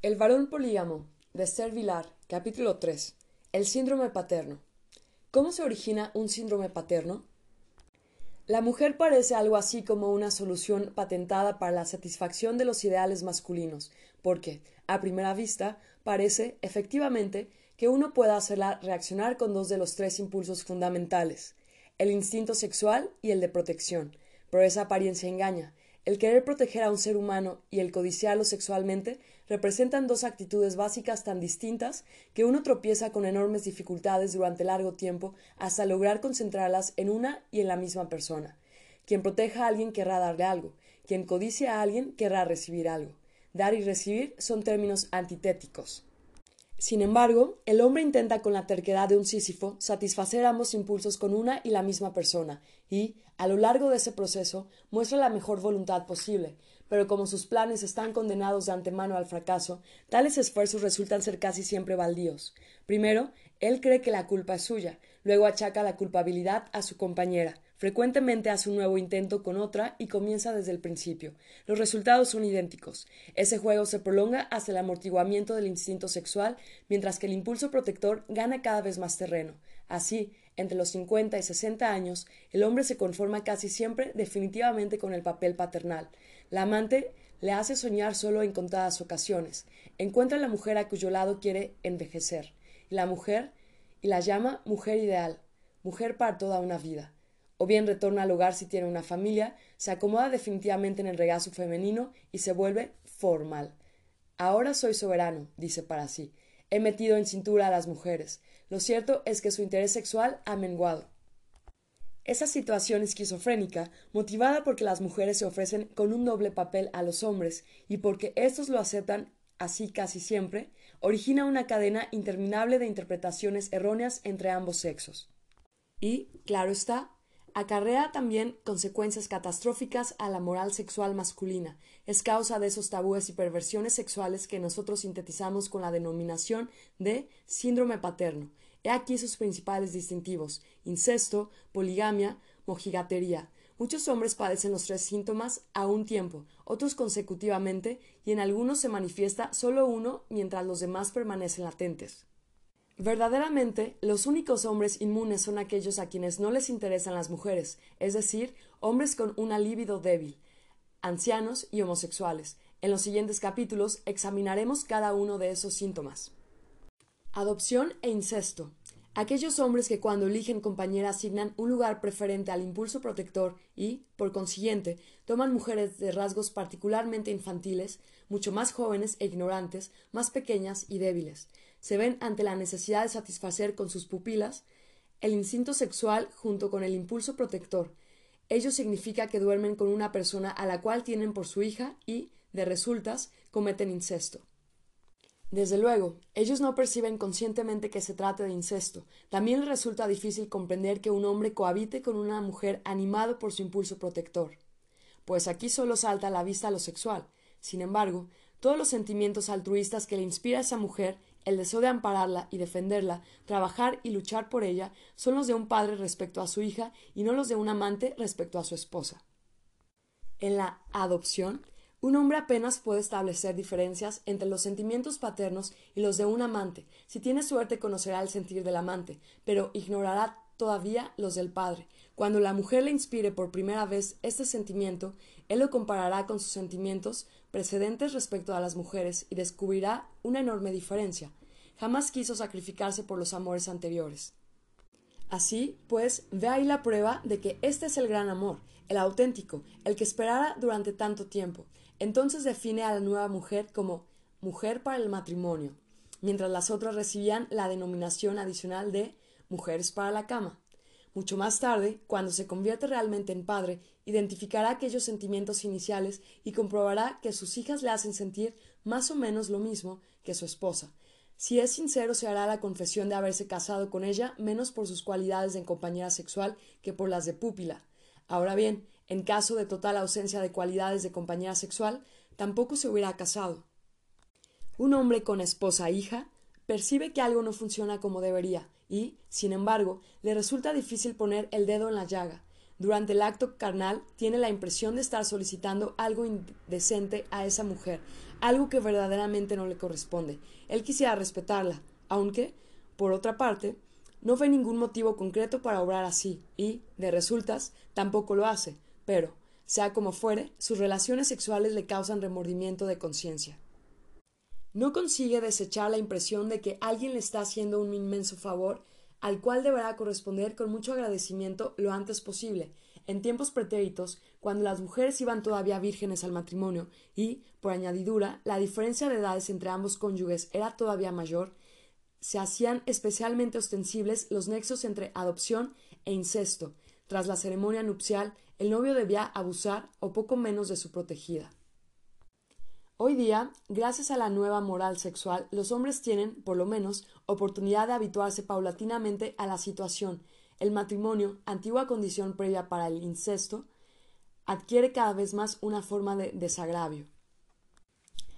El varón polígamo, de Esther Vilar, capítulo 3. El síndrome paterno. ¿Cómo se origina un síndrome paterno? La mujer parece algo así como una solución patentada para la satisfacción de los ideales masculinos, porque, a primera vista, parece, efectivamente, que uno pueda hacerla reaccionar con dos de los tres impulsos fundamentales, el instinto sexual y el de protección, pero esa apariencia engaña, el querer proteger a un ser humano y el codiciarlo sexualmente representan dos actitudes básicas tan distintas que uno tropieza con enormes dificultades durante largo tiempo hasta lograr concentrarlas en una y en la misma persona. Quien proteja a alguien querrá darle algo, quien codicia a alguien querrá recibir algo. Dar y recibir son términos antitéticos. Sin embargo, el hombre intenta con la terquedad de un Sísifo satisfacer ambos impulsos con una y la misma persona, y, a lo largo de ese proceso, muestra la mejor voluntad posible, pero como sus planes están condenados de antemano al fracaso, tales esfuerzos resultan ser casi siempre baldíos. Primero, él cree que la culpa es suya, luego achaca la culpabilidad a su compañera, Frecuentemente hace un nuevo intento con otra y comienza desde el principio. Los resultados son idénticos. Ese juego se prolonga hasta el amortiguamiento del instinto sexual, mientras que el impulso protector gana cada vez más terreno. Así, entre los 50 y 60 años, el hombre se conforma casi siempre definitivamente con el papel paternal. La amante le hace soñar solo en contadas ocasiones. Encuentra a la mujer a cuyo lado quiere envejecer. Y la mujer, y la llama mujer ideal, mujer para toda una vida o bien retorna al hogar si tiene una familia, se acomoda definitivamente en el regazo femenino y se vuelve formal. Ahora soy soberano, dice para sí. He metido en cintura a las mujeres. Lo cierto es que su interés sexual ha menguado. Esa situación esquizofrénica, motivada porque las mujeres se ofrecen con un doble papel a los hombres y porque éstos lo aceptan así casi siempre, origina una cadena interminable de interpretaciones erróneas entre ambos sexos. Y, claro está, acarrea también consecuencias catastróficas a la moral sexual masculina. Es causa de esos tabúes y perversiones sexuales que nosotros sintetizamos con la denominación de síndrome paterno. Aquí sus principales distintivos: incesto, poligamia, mojigatería. Muchos hombres padecen los tres síntomas a un tiempo, otros consecutivamente, y en algunos se manifiesta solo uno mientras los demás permanecen latentes. Verdaderamente, los únicos hombres inmunes son aquellos a quienes no les interesan las mujeres, es decir, hombres con una libido débil, ancianos y homosexuales. En los siguientes capítulos examinaremos cada uno de esos síntomas. Adopción e incesto. Aquellos hombres que cuando eligen compañera asignan un lugar preferente al impulso protector y, por consiguiente, toman mujeres de rasgos particularmente infantiles, mucho más jóvenes e ignorantes, más pequeñas y débiles se ven ante la necesidad de satisfacer con sus pupilas el instinto sexual junto con el impulso protector. Ello significa que duermen con una persona a la cual tienen por su hija y, de resultas, cometen incesto. Desde luego, ellos no perciben conscientemente que se trate de incesto. También les resulta difícil comprender que un hombre cohabite con una mujer animado por su impulso protector. Pues aquí solo salta a la vista lo sexual. Sin embargo, todos los sentimientos altruistas que le inspira a esa mujer el deseo de ampararla y defenderla, trabajar y luchar por ella, son los de un padre respecto a su hija y no los de un amante respecto a su esposa. En la adopción, un hombre apenas puede establecer diferencias entre los sentimientos paternos y los de un amante. Si tiene suerte conocerá el sentir del amante, pero ignorará todavía los del padre. Cuando la mujer le inspire por primera vez este sentimiento, él lo comparará con sus sentimientos precedentes respecto a las mujeres y descubrirá una enorme diferencia. Jamás quiso sacrificarse por los amores anteriores. Así, pues, ve ahí la prueba de que este es el gran amor, el auténtico, el que esperara durante tanto tiempo. Entonces define a la nueva mujer como mujer para el matrimonio, mientras las otras recibían la denominación adicional de mujeres para la cama. Mucho más tarde, cuando se convierte realmente en padre, identificará aquellos sentimientos iniciales y comprobará que sus hijas le hacen sentir más o menos lo mismo que su esposa. Si es sincero, se hará la confesión de haberse casado con ella menos por sus cualidades de compañera sexual que por las de púpila. Ahora bien, en caso de total ausencia de cualidades de compañera sexual, tampoco se hubiera casado. Un hombre con esposa e hija percibe que algo no funciona como debería, y, sin embargo, le resulta difícil poner el dedo en la llaga. Durante el acto carnal tiene la impresión de estar solicitando algo indecente a esa mujer, algo que verdaderamente no le corresponde. Él quisiera respetarla, aunque, por otra parte, no ve ningún motivo concreto para obrar así, y, de resultas, tampoco lo hace, pero, sea como fuere, sus relaciones sexuales le causan remordimiento de conciencia. No consigue desechar la impresión de que alguien le está haciendo un inmenso favor al cual deberá corresponder con mucho agradecimiento lo antes posible, en tiempos pretéritos, cuando las mujeres iban todavía vírgenes al matrimonio y, por añadidura, la diferencia de edades entre ambos cónyuges era todavía mayor, se hacían especialmente ostensibles los nexos entre adopción e incesto. Tras la ceremonia nupcial, el novio debía abusar o poco menos de su protegida. Hoy día, gracias a la nueva moral sexual, los hombres tienen, por lo menos, oportunidad de habituarse paulatinamente a la situación. El matrimonio, antigua condición previa para el incesto, adquiere cada vez más una forma de desagravio.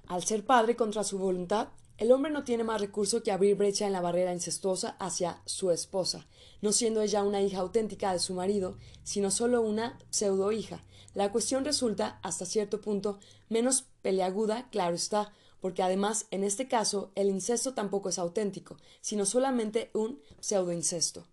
Al ser padre contra su voluntad, el hombre no tiene más recurso que abrir brecha en la barrera incestuosa hacia su esposa, no siendo ella una hija auténtica de su marido, sino solo una pseudo hija. La cuestión resulta, hasta cierto punto, menos peleaguda, claro está, porque además, en este caso, el incesto tampoco es auténtico, sino solamente un pseudo-incesto.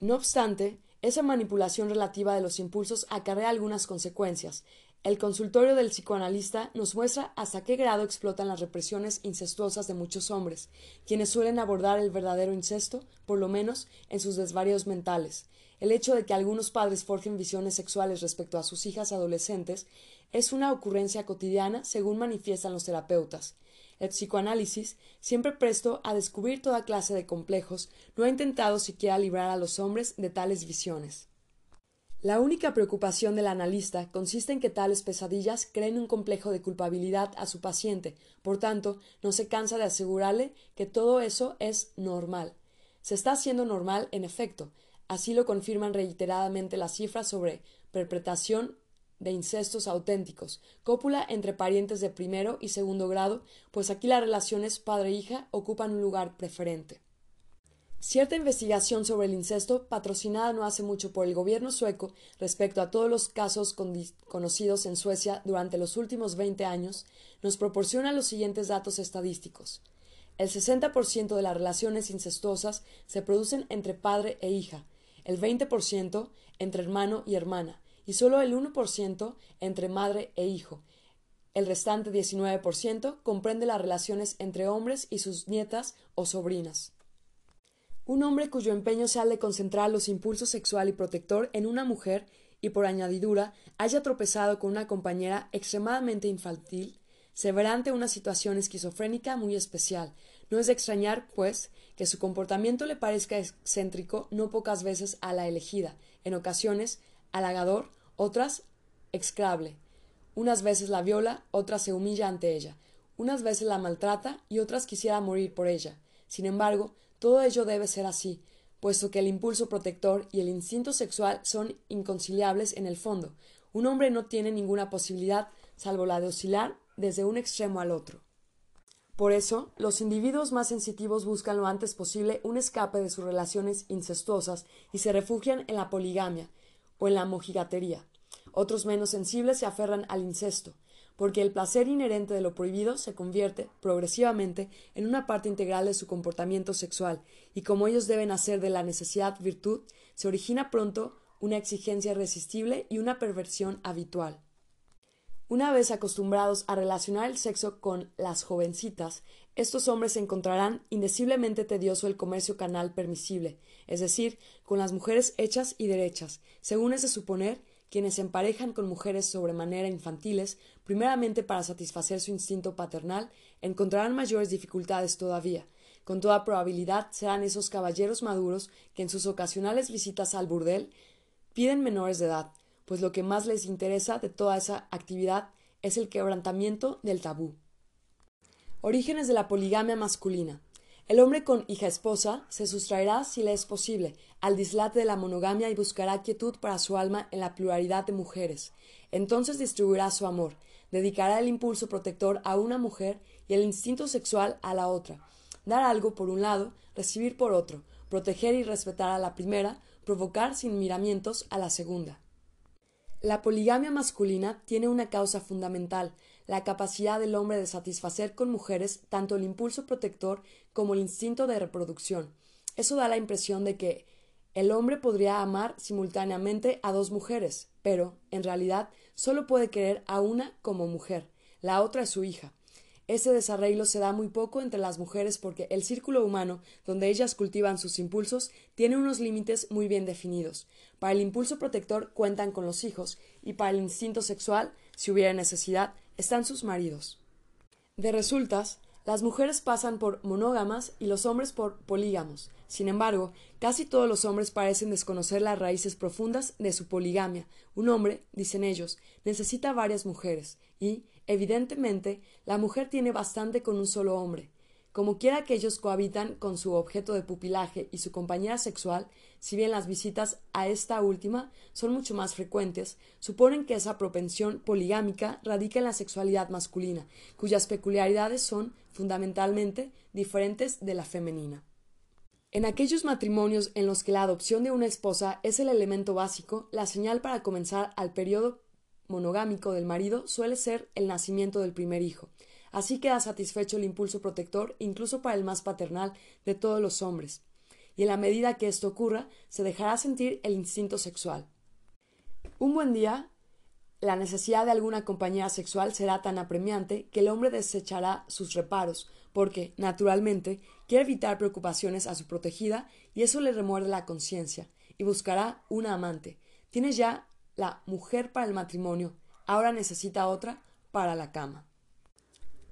No obstante, esa manipulación relativa de los impulsos acarrea algunas consecuencias. El consultorio del psicoanalista nos muestra hasta qué grado explotan las represiones incestuosas de muchos hombres, quienes suelen abordar el verdadero incesto, por lo menos, en sus desvaríos mentales. El hecho de que algunos padres forjen visiones sexuales respecto a sus hijas adolescentes es una ocurrencia cotidiana, según manifiestan los terapeutas. El psicoanálisis, siempre presto a descubrir toda clase de complejos, no ha intentado siquiera librar a los hombres de tales visiones. La única preocupación del analista consiste en que tales pesadillas creen un complejo de culpabilidad a su paciente, por tanto, no se cansa de asegurarle que todo eso es normal. Se está haciendo normal, en efecto, así lo confirman reiteradamente las cifras sobre perpetración de incestos auténticos, cópula entre parientes de primero y segundo grado, pues aquí las relaciones padre-hija ocupan un lugar preferente. Cierta investigación sobre el incesto, patrocinada no hace mucho por el gobierno sueco respecto a todos los casos conocidos en Suecia durante los últimos 20 años, nos proporciona los siguientes datos estadísticos. El 60% de las relaciones incestuosas se producen entre padre e hija, el 20% entre hermano y hermana, y solo el 1% entre madre e hijo. El restante 19% comprende las relaciones entre hombres y sus nietas o sobrinas. Un hombre cuyo empeño sea el de concentrar los impulsos sexual y protector en una mujer y por añadidura haya tropezado con una compañera extremadamente infantil, se verá ante una situación esquizofrénica muy especial. No es de extrañar, pues, que su comportamiento le parezca excéntrico no pocas veces a la elegida, en ocasiones halagador, otras excrable. Unas veces la viola, otras se humilla ante ella, unas veces la maltrata y otras quisiera morir por ella. Sin embargo, todo ello debe ser así, puesto que el impulso protector y el instinto sexual son inconciliables en el fondo. Un hombre no tiene ninguna posibilidad salvo la de oscilar desde un extremo al otro. Por eso, los individuos más sensitivos buscan lo antes posible un escape de sus relaciones incestuosas y se refugian en la poligamia o en la mojigatería. Otros menos sensibles se aferran al incesto, porque el placer inherente de lo prohibido se convierte, progresivamente, en una parte integral de su comportamiento sexual, y como ellos deben hacer de la necesidad virtud, se origina pronto una exigencia irresistible y una perversión habitual. Una vez acostumbrados a relacionar el sexo con las jovencitas, estos hombres encontrarán indeciblemente tedioso el comercio canal permisible, es decir, con las mujeres hechas y derechas, según es de suponer, quienes se emparejan con mujeres sobremanera infantiles, primeramente para satisfacer su instinto paternal, encontrarán mayores dificultades todavía. Con toda probabilidad serán esos caballeros maduros que en sus ocasionales visitas al burdel piden menores de edad, pues lo que más les interesa de toda esa actividad es el quebrantamiento del tabú. Orígenes de la poligamia masculina. El hombre con hija esposa se sustraerá, si le es posible, al dislate de la monogamia y buscará quietud para su alma en la pluralidad de mujeres. Entonces distribuirá su amor, dedicará el impulso protector a una mujer y el instinto sexual a la otra. Dar algo por un lado, recibir por otro, proteger y respetar a la primera, provocar sin miramientos a la segunda. La poligamia masculina tiene una causa fundamental, la capacidad del hombre de satisfacer con mujeres tanto el impulso protector como el instinto de reproducción. Eso da la impresión de que el hombre podría amar simultáneamente a dos mujeres, pero, en realidad, solo puede querer a una como mujer, la otra es su hija. Ese desarreglo se da muy poco entre las mujeres porque el círculo humano, donde ellas cultivan sus impulsos, tiene unos límites muy bien definidos. Para el impulso protector cuentan con los hijos, y para el instinto sexual, si hubiera necesidad, están sus maridos. De resultas, las mujeres pasan por monógamas y los hombres por polígamos. Sin embargo, casi todos los hombres parecen desconocer las raíces profundas de su poligamia. Un hombre, dicen ellos, necesita varias mujeres, y, evidentemente, la mujer tiene bastante con un solo hombre. Como quiera que ellos cohabitan con su objeto de pupilaje y su compañera sexual, si bien las visitas a esta última son mucho más frecuentes, suponen que esa propensión poligámica radica en la sexualidad masculina, cuyas peculiaridades son, fundamentalmente, diferentes de la femenina. En aquellos matrimonios en los que la adopción de una esposa es el elemento básico, la señal para comenzar al periodo monogámico del marido suele ser el nacimiento del primer hijo. Así queda satisfecho el impulso protector incluso para el más paternal de todos los hombres, y en la medida que esto ocurra, se dejará sentir el instinto sexual. Un buen día, la necesidad de alguna compañía sexual será tan apremiante que el hombre desechará sus reparos, porque, naturalmente, quiere evitar preocupaciones a su protegida y eso le remuerde la conciencia, y buscará una amante. Tiene ya la mujer para el matrimonio, ahora necesita otra para la cama.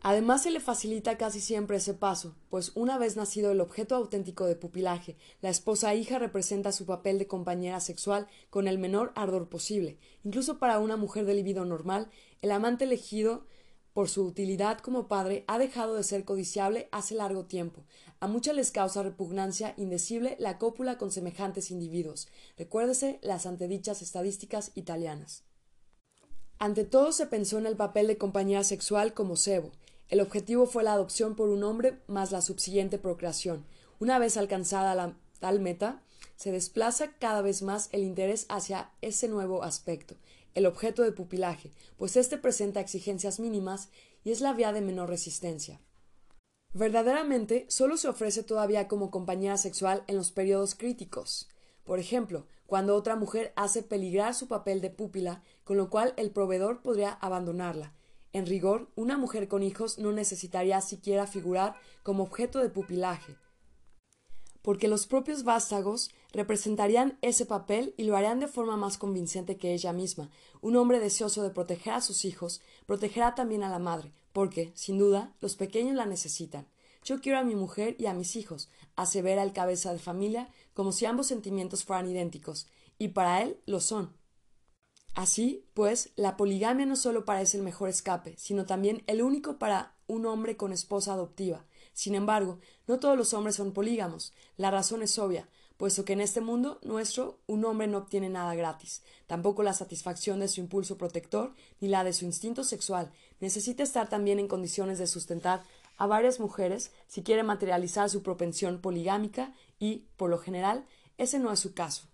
Además se le facilita casi siempre ese paso, pues una vez nacido el objeto auténtico de pupilaje, la esposa hija representa su papel de compañera sexual con el menor ardor posible. Incluso para una mujer de libido normal, el amante elegido por su utilidad como padre ha dejado de ser codiciable hace largo tiempo. A muchas les causa repugnancia indecible la cópula con semejantes individuos. Recuérdese las antedichas estadísticas italianas. Ante todo se pensó en el papel de compañera sexual como cebo, el objetivo fue la adopción por un hombre más la subsiguiente procreación. Una vez alcanzada la tal meta, se desplaza cada vez más el interés hacia ese nuevo aspecto, el objeto de pupilaje, pues éste presenta exigencias mínimas y es la vía de menor resistencia. Verdaderamente, solo se ofrece todavía como compañera sexual en los periodos críticos. Por ejemplo, cuando otra mujer hace peligrar su papel de pupila, con lo cual el proveedor podría abandonarla, en rigor, una mujer con hijos no necesitaría siquiera figurar como objeto de pupilaje, porque los propios vástagos representarían ese papel y lo harían de forma más convincente que ella misma. Un hombre deseoso de proteger a sus hijos protegerá también a la madre, porque, sin duda, los pequeños la necesitan. Yo quiero a mi mujer y a mis hijos, asevera el cabeza de familia, como si ambos sentimientos fueran idénticos, y para él lo son. Así, pues, la poligamia no solo parece el mejor escape, sino también el único para un hombre con esposa adoptiva. Sin embargo, no todos los hombres son polígamos. La razón es obvia, puesto que en este mundo nuestro un hombre no obtiene nada gratis, tampoco la satisfacción de su impulso protector ni la de su instinto sexual. Necesita estar también en condiciones de sustentar a varias mujeres si quiere materializar su propensión poligámica y, por lo general, ese no es su caso.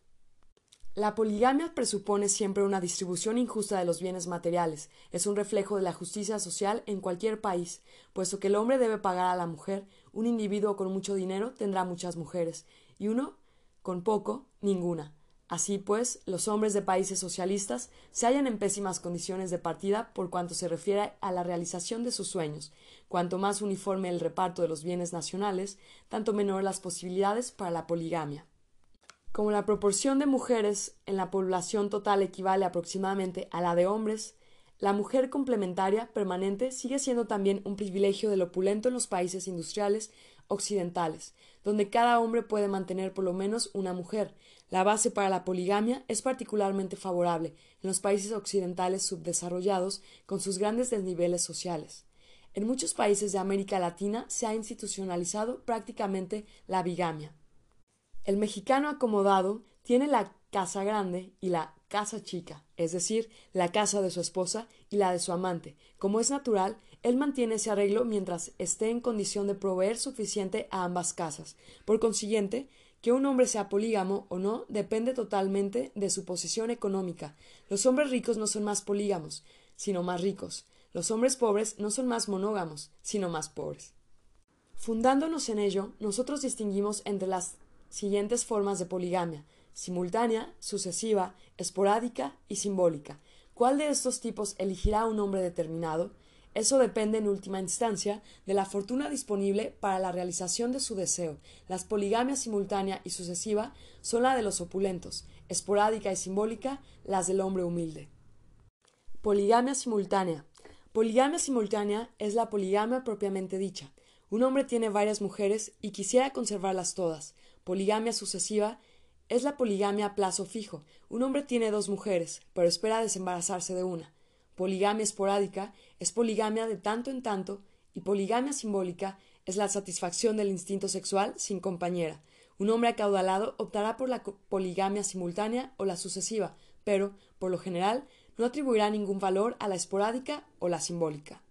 La poligamia presupone siempre una distribución injusta de los bienes materiales, es un reflejo de la justicia social en cualquier país, puesto que el hombre debe pagar a la mujer, un individuo con mucho dinero tendrá muchas mujeres, y uno con poco, ninguna. Así pues, los hombres de países socialistas se hallan en pésimas condiciones de partida por cuanto se refiere a la realización de sus sueños. Cuanto más uniforme el reparto de los bienes nacionales, tanto menor las posibilidades para la poligamia. Como la proporción de mujeres en la población total equivale aproximadamente a la de hombres, la mujer complementaria permanente sigue siendo también un privilegio del opulento en los países industriales occidentales, donde cada hombre puede mantener por lo menos una mujer. La base para la poligamia es particularmente favorable en los países occidentales subdesarrollados con sus grandes desniveles sociales. En muchos países de América Latina se ha institucionalizado prácticamente la bigamia. El mexicano acomodado tiene la casa grande y la casa chica, es decir, la casa de su esposa y la de su amante. Como es natural, él mantiene ese arreglo mientras esté en condición de proveer suficiente a ambas casas. Por consiguiente, que un hombre sea polígamo o no depende totalmente de su posición económica. Los hombres ricos no son más polígamos, sino más ricos. Los hombres pobres no son más monógamos, sino más pobres. Fundándonos en ello, nosotros distinguimos entre las siguientes formas de poligamia simultánea, sucesiva, esporádica y simbólica. ¿Cuál de estos tipos elegirá un hombre determinado? Eso depende en última instancia de la fortuna disponible para la realización de su deseo. Las poligamias simultánea y sucesiva son la de los opulentos, esporádica y simbólica las del hombre humilde. Poligamia simultánea. Poligamia simultánea es la poligamia propiamente dicha. Un hombre tiene varias mujeres y quisiera conservarlas todas. Poligamia sucesiva es la poligamia a plazo fijo. Un hombre tiene dos mujeres, pero espera desembarazarse de una. Poligamia esporádica es poligamia de tanto en tanto y poligamia simbólica es la satisfacción del instinto sexual sin compañera. Un hombre acaudalado optará por la poligamia simultánea o la sucesiva, pero, por lo general, no atribuirá ningún valor a la esporádica o la simbólica.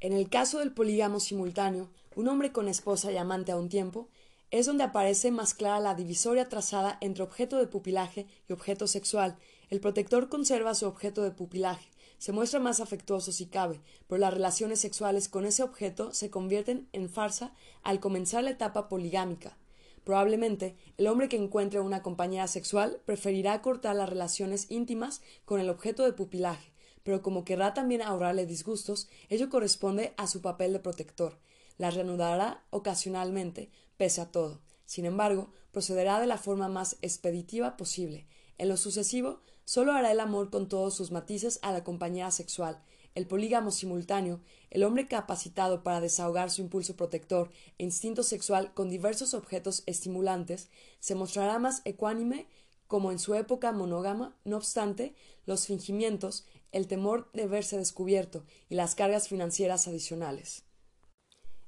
En el caso del polígamo simultáneo, un hombre con esposa y amante a un tiempo, es donde aparece más clara la divisoria trazada entre objeto de pupilaje y objeto sexual. El protector conserva su objeto de pupilaje, se muestra más afectuoso si cabe, pero las relaciones sexuales con ese objeto se convierten en farsa al comenzar la etapa poligámica. Probablemente el hombre que encuentre una compañera sexual preferirá cortar las relaciones íntimas con el objeto de pupilaje, pero como querrá también ahorrarle disgustos, ello corresponde a su papel de protector. Las reanudará ocasionalmente, pese a todo. Sin embargo, procederá de la forma más expeditiva posible. En lo sucesivo, solo hará el amor con todos sus matices a la compañera sexual, el polígamo simultáneo, el hombre capacitado para desahogar su impulso protector e instinto sexual con diversos objetos estimulantes, se mostrará más ecuánime como en su época monógama, no obstante, los fingimientos, el temor de verse descubierto y las cargas financieras adicionales.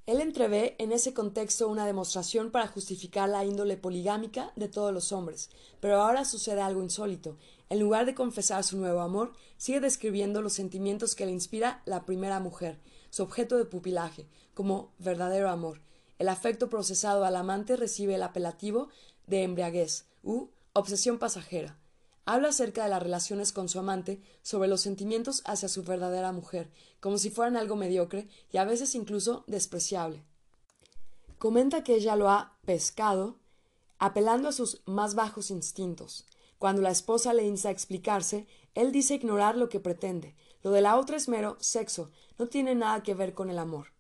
Él entrevé en ese contexto una demostración para justificar la índole poligámica de todos los hombres, pero ahora sucede algo insólito. En lugar de confesar su nuevo amor, sigue describiendo los sentimientos que le inspira la primera mujer, su objeto de pupilaje, como verdadero amor. El afecto procesado al amante recibe el apelativo de embriaguez u obsesión pasajera. Habla acerca de las relaciones con su amante, sobre los sentimientos hacia su verdadera mujer, como si fueran algo mediocre y a veces incluso despreciable. Comenta que ella lo ha pescado, apelando a sus más bajos instintos. Cuando la esposa le insta a explicarse, él dice ignorar lo que pretende. Lo de la otra es mero sexo, no tiene nada que ver con el amor.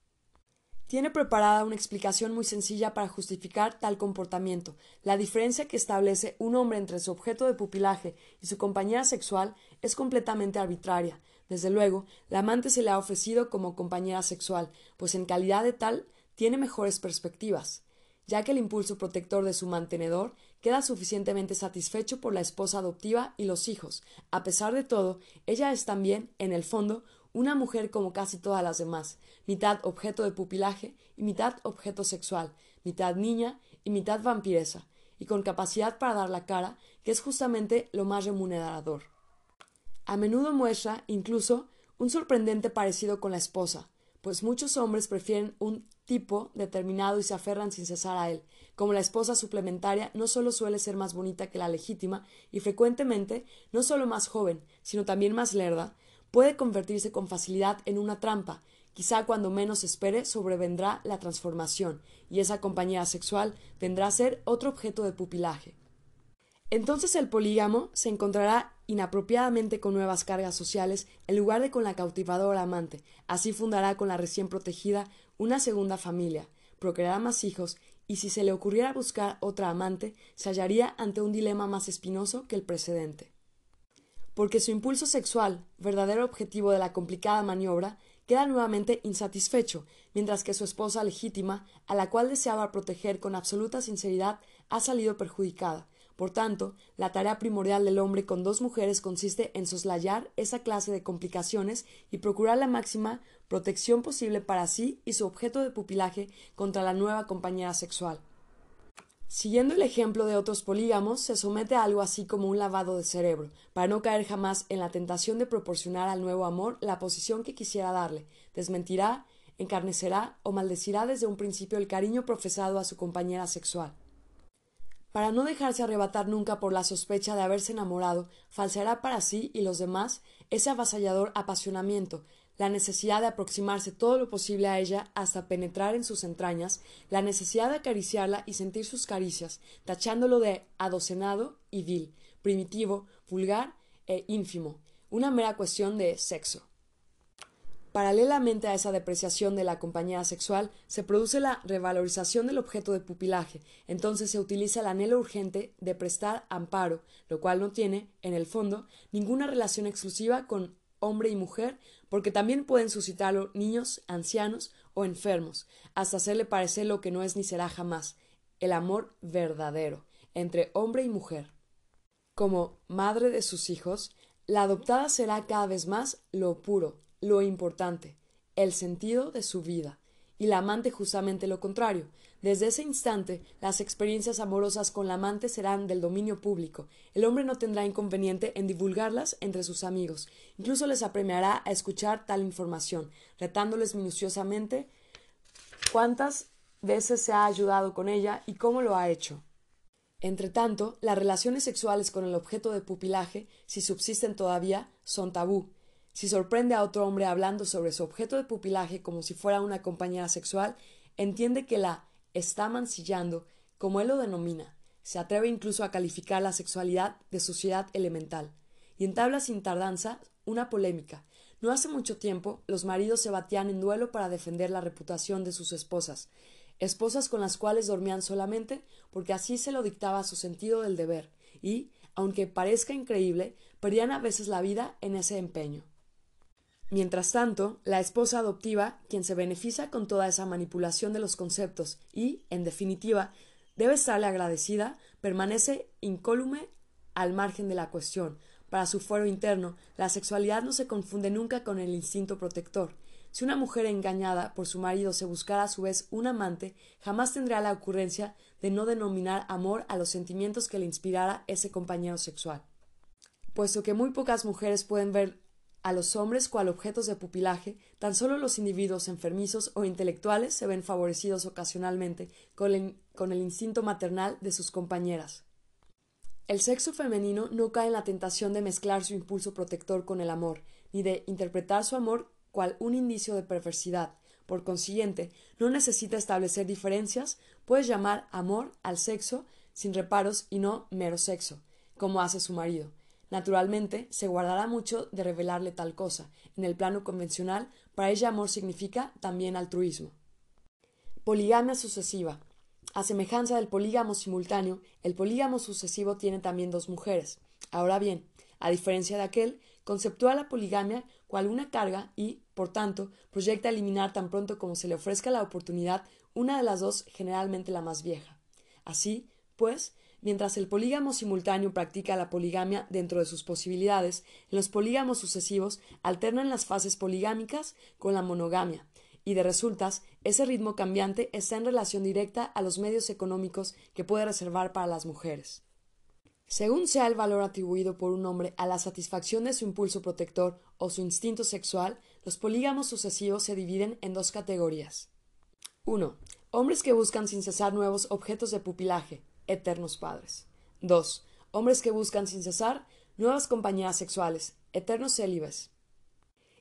Tiene preparada una explicación muy sencilla para justificar tal comportamiento. La diferencia que establece un hombre entre su objeto de pupilaje y su compañera sexual es completamente arbitraria. Desde luego, la amante se le ha ofrecido como compañera sexual, pues en calidad de tal tiene mejores perspectivas, ya que el impulso protector de su mantenedor queda suficientemente satisfecho por la esposa adoptiva y los hijos. A pesar de todo, ella es también, en el fondo, una mujer como casi todas las demás, mitad objeto de pupilaje y mitad objeto sexual, mitad niña y mitad vampiresa, y con capacidad para dar la cara, que es justamente lo más remunerador. A menudo muestra, incluso, un sorprendente parecido con la esposa, pues muchos hombres prefieren un tipo determinado y se aferran sin cesar a él. Como la esposa suplementaria no solo suele ser más bonita que la legítima, y frecuentemente no solo más joven, sino también más lerda, puede convertirse con facilidad en una trampa. Quizá cuando menos espere sobrevendrá la transformación, y esa compañera sexual vendrá a ser otro objeto de pupilaje. Entonces el polígamo se encontrará inapropiadamente con nuevas cargas sociales en lugar de con la cautivadora amante. Así fundará con la recién protegida una segunda familia, procreará más hijos y si se le ocurriera buscar otra amante, se hallaría ante un dilema más espinoso que el precedente porque su impulso sexual, verdadero objetivo de la complicada maniobra, queda nuevamente insatisfecho, mientras que su esposa legítima, a la cual deseaba proteger con absoluta sinceridad, ha salido perjudicada. Por tanto, la tarea primordial del hombre con dos mujeres consiste en soslayar esa clase de complicaciones y procurar la máxima protección posible para sí y su objeto de pupilaje contra la nueva compañera sexual. Siguiendo el ejemplo de otros polígamos, se somete a algo así como un lavado de cerebro, para no caer jamás en la tentación de proporcionar al nuevo amor la posición que quisiera darle, desmentirá, encarnecerá o maldecirá desde un principio el cariño profesado a su compañera sexual. Para no dejarse arrebatar nunca por la sospecha de haberse enamorado, falseará para sí y los demás ese avasallador apasionamiento, la necesidad de aproximarse todo lo posible a ella hasta penetrar en sus entrañas, la necesidad de acariciarla y sentir sus caricias, tachándolo de adocenado y vil, primitivo, vulgar e ínfimo, una mera cuestión de sexo. Paralelamente a esa depreciación de la compañía sexual, se produce la revalorización del objeto de pupilaje, entonces se utiliza el anhelo urgente de prestar amparo, lo cual no tiene, en el fondo, ninguna relación exclusiva con hombre y mujer, porque también pueden suscitarlo niños, ancianos o enfermos, hasta hacerle parecer lo que no es ni será jamás, el amor verdadero, entre hombre y mujer. Como madre de sus hijos, la adoptada será cada vez más lo puro, lo importante, el sentido de su vida, y la amante justamente lo contrario. Desde ese instante, las experiencias amorosas con la amante serán del dominio público. El hombre no tendrá inconveniente en divulgarlas entre sus amigos. Incluso les apremiará a escuchar tal información, retándoles minuciosamente cuántas veces se ha ayudado con ella y cómo lo ha hecho. Entretanto, las relaciones sexuales con el objeto de pupilaje, si subsisten todavía, son tabú, si sorprende a otro hombre hablando sobre su objeto de pupilaje como si fuera una compañera sexual, entiende que la está mancillando, como él lo denomina. Se atreve incluso a calificar la sexualidad de sociedad elemental. Y entabla sin tardanza una polémica. No hace mucho tiempo los maridos se batían en duelo para defender la reputación de sus esposas, esposas con las cuales dormían solamente porque así se lo dictaba su sentido del deber, y, aunque parezca increíble, perdían a veces la vida en ese empeño. Mientras tanto, la esposa adoptiva, quien se beneficia con toda esa manipulación de los conceptos y, en definitiva, debe estarle agradecida, permanece incólume al margen de la cuestión. Para su fuero interno, la sexualidad no se confunde nunca con el instinto protector. Si una mujer engañada por su marido se buscara a su vez un amante, jamás tendrá la ocurrencia de no denominar amor a los sentimientos que le inspirara ese compañero sexual. Puesto que muy pocas mujeres pueden ver a los hombres cual objetos de pupilaje, tan solo los individuos enfermizos o intelectuales se ven favorecidos ocasionalmente con el, instinto maternal de sus compañeras. El sexo femenino no cae en la tentación de mezclar su impulso protector con el amor, ni de interpretar su amor cual un indicio de perversidad. Por consiguiente, no necesita establecer diferencias, puede llamar amor al sexo sin reparos y no mero sexo, como hace su marido. Naturalmente, se guardará mucho de revelarle tal cosa. En el plano convencional, para ella amor significa también altruismo. Poligamia sucesiva. A semejanza del polígamo simultáneo, el polígamo sucesivo tiene también dos mujeres. Ahora bien, a diferencia de aquel, conceptúa la poligamia cual una carga y, por tanto, proyecta eliminar tan pronto como se le ofrezca la oportunidad una de las dos, generalmente la más vieja. Así, pues, Mientras el polígamo simultáneo practica la poligamia dentro de sus posibilidades, los polígamos sucesivos alternan las fases poligámicas con la monogamia, y de resultas, ese ritmo cambiante está en relación directa a los medios económicos que puede reservar para las mujeres. Según sea el valor atribuido por un hombre a la satisfacción de su impulso protector o su instinto sexual, los polígamos sucesivos se dividen en dos categorías. 1. Hombres que buscan sin cesar nuevos objetos de pupilaje, eternos padres. 2. Hombres que buscan sin cesar nuevas compañías sexuales, eternos célibes.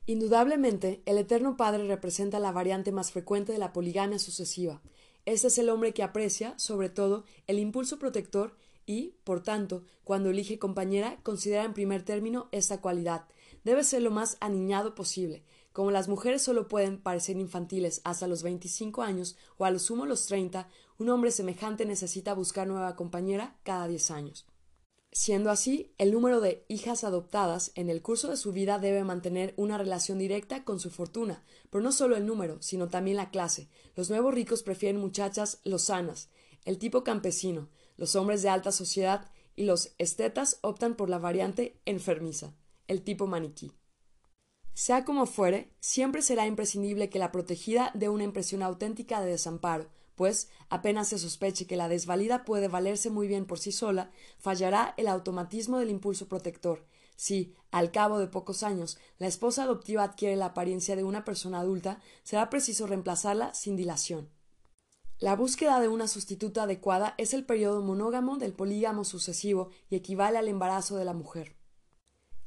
Indudablemente, el eterno padre representa la variante más frecuente de la poligamia sucesiva. Este es el hombre que aprecia, sobre todo, el impulso protector y, por tanto, cuando elige compañera, considera en primer término esta cualidad. Debe ser lo más aniñado posible. Como las mujeres solo pueden parecer infantiles hasta los 25 años o a lo sumo los 30, un hombre semejante necesita buscar nueva compañera cada diez años. Siendo así, el número de hijas adoptadas en el curso de su vida debe mantener una relación directa con su fortuna, pero no solo el número, sino también la clase. Los nuevos ricos prefieren muchachas lozanas, el tipo campesino, los hombres de alta sociedad y los estetas optan por la variante enfermiza, el tipo maniquí. Sea como fuere, siempre será imprescindible que la protegida dé una impresión auténtica de desamparo, pues apenas se sospeche que la desvalida puede valerse muy bien por sí sola, fallará el automatismo del impulso protector. Si, al cabo de pocos años, la esposa adoptiva adquiere la apariencia de una persona adulta, será preciso reemplazarla sin dilación. La búsqueda de una sustituta adecuada es el periodo monógamo del polígamo sucesivo y equivale al embarazo de la mujer.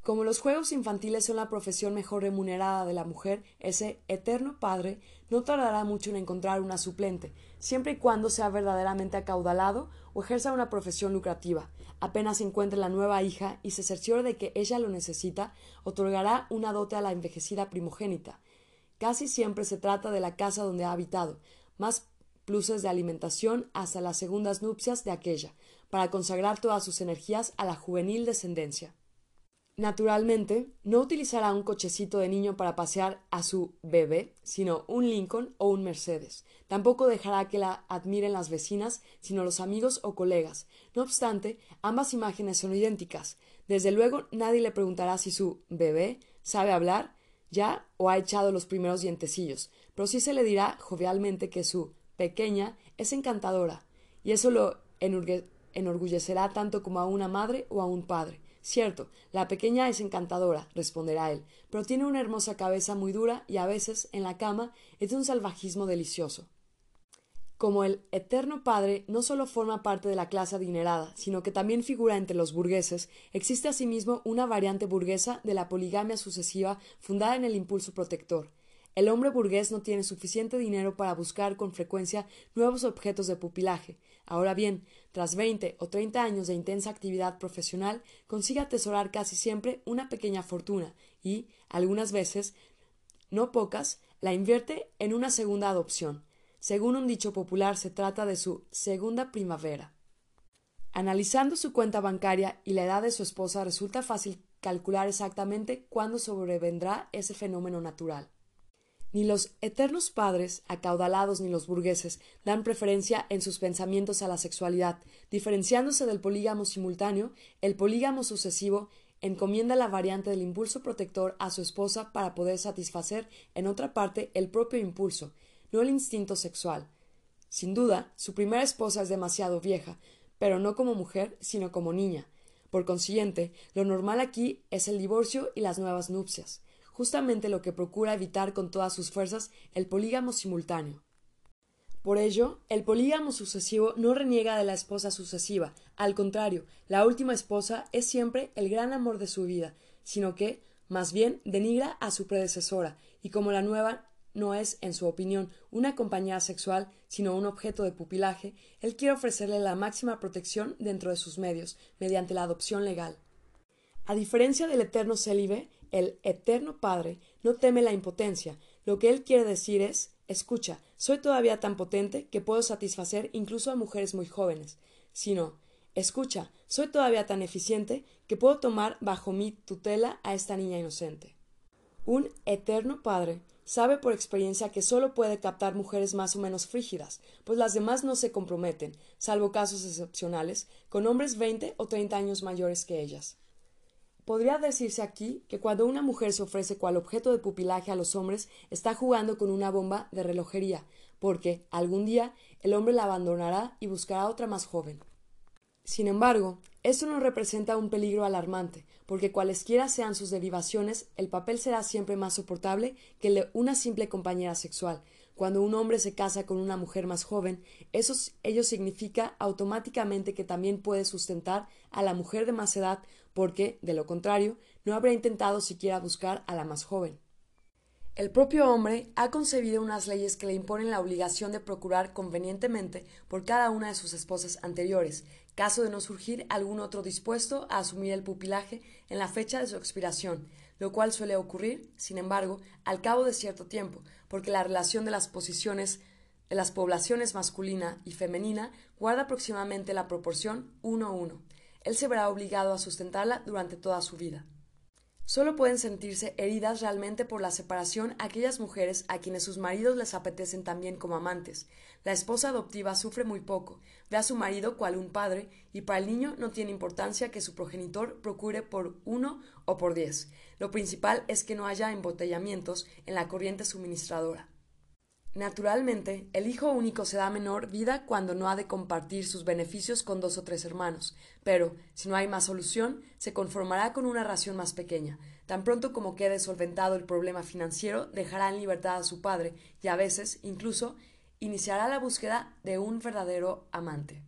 Como los juegos infantiles son la profesión mejor remunerada de la mujer, ese eterno padre no tardará mucho en encontrar una suplente, siempre y cuando sea verdaderamente acaudalado o ejerza una profesión lucrativa. Apenas encuentre la nueva hija y se cerciore de que ella lo necesita, otorgará una dote a la envejecida primogénita. Casi siempre se trata de la casa donde ha habitado, más pluses de alimentación hasta las segundas nupcias de aquella, para consagrar todas sus energías a la juvenil descendencia. Naturalmente, no utilizará un cochecito de niño para pasear a su bebé, sino un Lincoln o un Mercedes. Tampoco dejará que la admiren las vecinas, sino los amigos o colegas. No obstante, ambas imágenes son idénticas. Desde luego, nadie le preguntará si su bebé sabe hablar ya o ha echado los primeros dientecillos, pero sí se le dirá jovialmente que su pequeña es encantadora, y eso lo enorgullecerá tanto como a una madre o a un padre. Cierto, la pequeña es encantadora, responderá él, pero tiene una hermosa cabeza muy dura y a veces, en la cama, es de un salvajismo delicioso. Como el eterno padre no solo forma parte de la clase adinerada, sino que también figura entre los burgueses, existe asimismo una variante burguesa de la poligamia sucesiva fundada en el impulso protector. El hombre burgués no tiene suficiente dinero para buscar con frecuencia nuevos objetos de pupilaje. Ahora bien, tras veinte o treinta años de intensa actividad profesional, consigue atesorar casi siempre una pequeña fortuna y, algunas veces, no pocas, la invierte en una segunda adopción. Según un dicho popular, se trata de su segunda primavera. Analizando su cuenta bancaria y la edad de su esposa, resulta fácil calcular exactamente cuándo sobrevendrá ese fenómeno natural. Ni los eternos padres, acaudalados, ni los burgueses dan preferencia en sus pensamientos a la sexualidad. Diferenciándose del polígamo simultáneo, el polígamo sucesivo encomienda la variante del impulso protector a su esposa para poder satisfacer en otra parte el propio impulso, no el instinto sexual. Sin duda, su primera esposa es demasiado vieja, pero no como mujer, sino como niña. Por consiguiente, lo normal aquí es el divorcio y las nuevas nupcias justamente lo que procura evitar con todas sus fuerzas el polígamo simultáneo. Por ello, el polígamo sucesivo no reniega de la esposa sucesiva, al contrario, la última esposa es siempre el gran amor de su vida, sino que, más bien, denigra a su predecesora, y como la nueva no es, en su opinión, una compañera sexual, sino un objeto de pupilaje, él quiere ofrecerle la máxima protección dentro de sus medios, mediante la adopción legal. A diferencia del eterno célibe, el Eterno Padre no teme la impotencia. Lo que él quiere decir es escucha, soy todavía tan potente que puedo satisfacer incluso a mujeres muy jóvenes. Sino escucha, soy todavía tan eficiente que puedo tomar bajo mi tutela a esta niña inocente. Un Eterno Padre sabe por experiencia que solo puede captar mujeres más o menos frígidas, pues las demás no se comprometen, salvo casos excepcionales, con hombres veinte o treinta años mayores que ellas. Podría decirse aquí que cuando una mujer se ofrece cual objeto de pupilaje a los hombres, está jugando con una bomba de relojería, porque algún día el hombre la abandonará y buscará otra más joven. Sin embargo, esto no representa un peligro alarmante, porque cualesquiera sean sus derivaciones, el papel será siempre más soportable que el de una simple compañera sexual, cuando un hombre se casa con una mujer más joven, eso ello significa automáticamente que también puede sustentar a la mujer de más edad, porque, de lo contrario, no habría intentado siquiera buscar a la más joven. El propio hombre ha concebido unas leyes que le imponen la obligación de procurar convenientemente por cada una de sus esposas anteriores, caso de no surgir algún otro dispuesto a asumir el pupilaje en la fecha de su expiración, lo cual suele ocurrir, sin embargo, al cabo de cierto tiempo, porque la relación de las posiciones de las poblaciones masculina y femenina guarda aproximadamente la proporción 1-1. Él se verá obligado a sustentarla durante toda su vida. Solo pueden sentirse heridas realmente por la separación aquellas mujeres a quienes sus maridos les apetecen también como amantes. La esposa adoptiva sufre muy poco, ve a su marido cual un padre, y para el niño no tiene importancia que su progenitor procure por uno o por diez. Lo principal es que no haya embotellamientos en la corriente suministradora. Naturalmente, el hijo único se da menor vida cuando no ha de compartir sus beneficios con dos o tres hermanos, pero, si no hay más solución, se conformará con una ración más pequeña. Tan pronto como quede solventado el problema financiero, dejará en libertad a su padre y a veces, incluso, iniciará la búsqueda de un verdadero amante.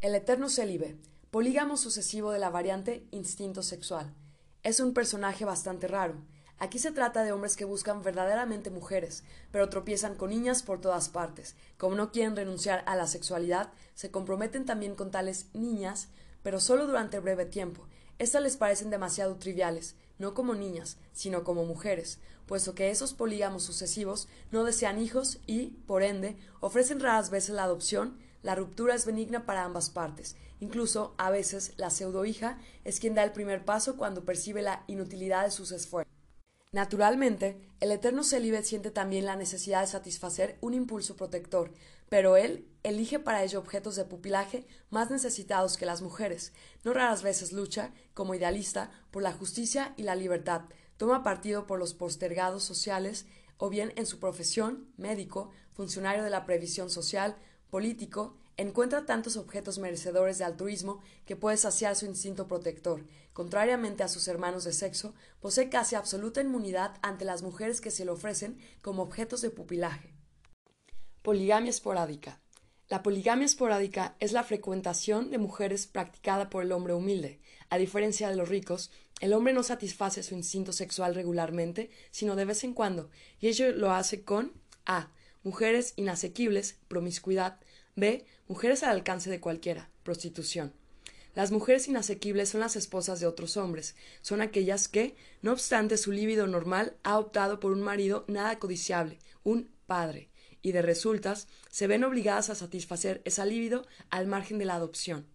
El eterno célibe, polígamo sucesivo de la variante instinto sexual. Es un personaje bastante raro. Aquí se trata de hombres que buscan verdaderamente mujeres, pero tropiezan con niñas por todas partes. Como no quieren renunciar a la sexualidad, se comprometen también con tales niñas, pero solo durante breve tiempo. Estas les parecen demasiado triviales, no como niñas, sino como mujeres, puesto que esos polígamos sucesivos no desean hijos y, por ende, ofrecen raras veces la adopción, la ruptura es benigna para ambas partes. Incluso, a veces, la pseudohija es quien da el primer paso cuando percibe la inutilidad de sus esfuerzos. Naturalmente, el eterno célibe siente también la necesidad de satisfacer un impulso protector, pero él elige para ello objetos de pupilaje más necesitados que las mujeres. No raras veces lucha, como idealista, por la justicia y la libertad, toma partido por los postergados sociales, o bien en su profesión, médico, funcionario de la previsión social, político, encuentra tantos objetos merecedores de altruismo que puede saciar su instinto protector. Contrariamente a sus hermanos de sexo, posee casi absoluta inmunidad ante las mujeres que se le ofrecen como objetos de pupilaje. Poligamia esporádica. La poligamia esporádica es la frecuentación de mujeres practicada por el hombre humilde. A diferencia de los ricos, el hombre no satisface su instinto sexual regularmente, sino de vez en cuando, y ello lo hace con a. mujeres inasequibles, promiscuidad, b. mujeres al alcance de cualquiera, prostitución. Las mujeres inasequibles son las esposas de otros hombres, son aquellas que, no obstante su líbido normal, ha optado por un marido nada codiciable, un padre, y de resultas se ven obligadas a satisfacer esa líbido al margen de la adopción.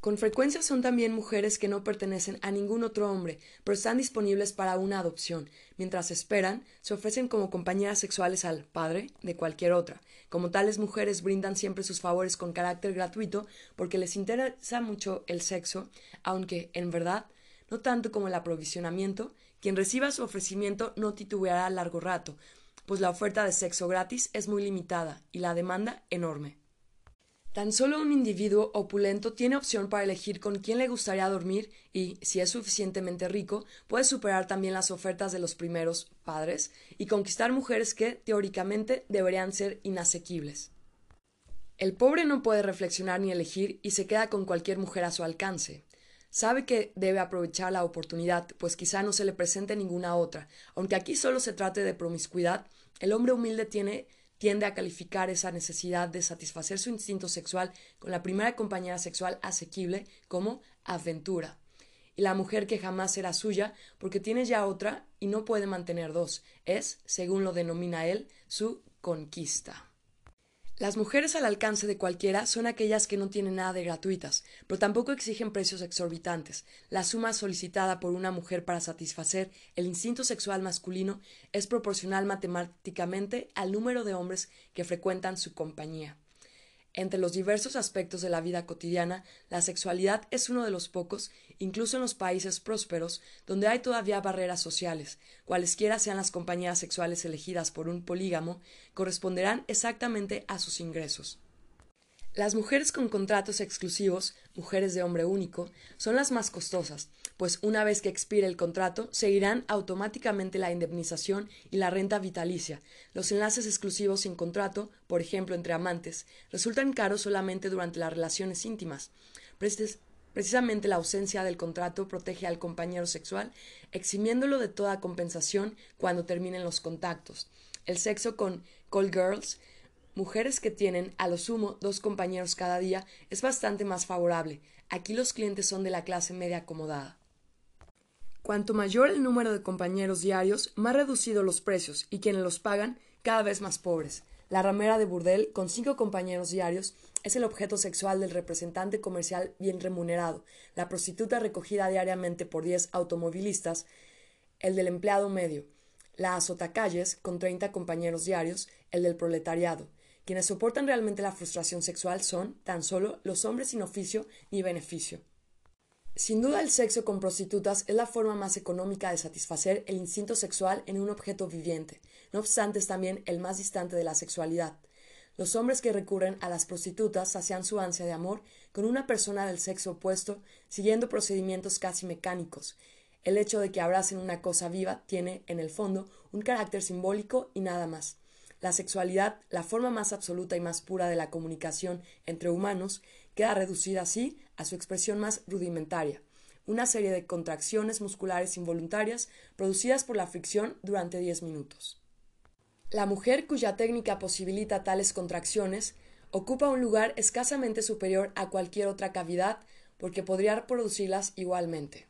Con frecuencia son también mujeres que no pertenecen a ningún otro hombre, pero están disponibles para una adopción. Mientras esperan, se ofrecen como compañeras sexuales al padre de cualquier otra. Como tales mujeres brindan siempre sus favores con carácter gratuito porque les interesa mucho el sexo, aunque, en verdad, no tanto como el aprovisionamiento, quien reciba su ofrecimiento no titubeará largo rato, pues la oferta de sexo gratis es muy limitada y la demanda enorme. Tan solo un individuo opulento tiene opción para elegir con quién le gustaría dormir y, si es suficientemente rico, puede superar también las ofertas de los primeros padres y conquistar mujeres que, teóricamente, deberían ser inasequibles. El pobre no puede reflexionar ni elegir y se queda con cualquier mujer a su alcance. Sabe que debe aprovechar la oportunidad, pues quizá no se le presente ninguna otra. Aunque aquí solo se trate de promiscuidad, el hombre humilde tiene tiende a calificar esa necesidad de satisfacer su instinto sexual con la primera compañera sexual asequible como aventura. Y la mujer que jamás será suya porque tiene ya otra y no puede mantener dos, es, según lo denomina él, su conquista. Las mujeres al alcance de cualquiera son aquellas que no tienen nada de gratuitas, pero tampoco exigen precios exorbitantes. La suma solicitada por una mujer para satisfacer el instinto sexual masculino es proporcional matemáticamente al número de hombres que frecuentan su compañía. Entre los diversos aspectos de la vida cotidiana, la sexualidad es uno de los pocos, incluso en los países prósperos, donde hay todavía barreras sociales. Cualesquiera sean las compañías sexuales elegidas por un polígamo, corresponderán exactamente a sus ingresos. Las mujeres con contratos exclusivos, mujeres de hombre único, son las más costosas, pues una vez que expire el contrato, seguirán automáticamente la indemnización y la renta vitalicia. Los enlaces exclusivos sin contrato, por ejemplo entre amantes, resultan caros solamente durante las relaciones íntimas. Precisamente la ausencia del contrato protege al compañero sexual, eximiéndolo de toda compensación cuando terminen los contactos. El sexo con call girls mujeres que tienen a lo sumo dos compañeros cada día es bastante más favorable. Aquí los clientes son de la clase media acomodada. Cuanto mayor el número de compañeros diarios, más reducidos los precios y quienes los pagan cada vez más pobres. La ramera de burdel, con cinco compañeros diarios, es el objeto sexual del representante comercial bien remunerado, la prostituta recogida diariamente por diez automovilistas, el del empleado medio, la azotacalles, con treinta compañeros diarios, el del proletariado, quienes soportan realmente la frustración sexual son, tan solo, los hombres sin oficio ni beneficio. Sin duda el sexo con prostitutas es la forma más económica de satisfacer el instinto sexual en un objeto viviente, no obstante es también el más distante de la sexualidad. Los hombres que recurren a las prostitutas sacian su ansia de amor con una persona del sexo opuesto, siguiendo procedimientos casi mecánicos. El hecho de que abracen una cosa viva tiene, en el fondo, un carácter simbólico y nada más. La sexualidad, la forma más absoluta y más pura de la comunicación entre humanos, queda reducida así a su expresión más rudimentaria. una serie de contracciones musculares involuntarias producidas por la fricción durante 10 minutos. La mujer cuya técnica posibilita tales contracciones ocupa un lugar escasamente superior a cualquier otra cavidad porque podría producirlas igualmente.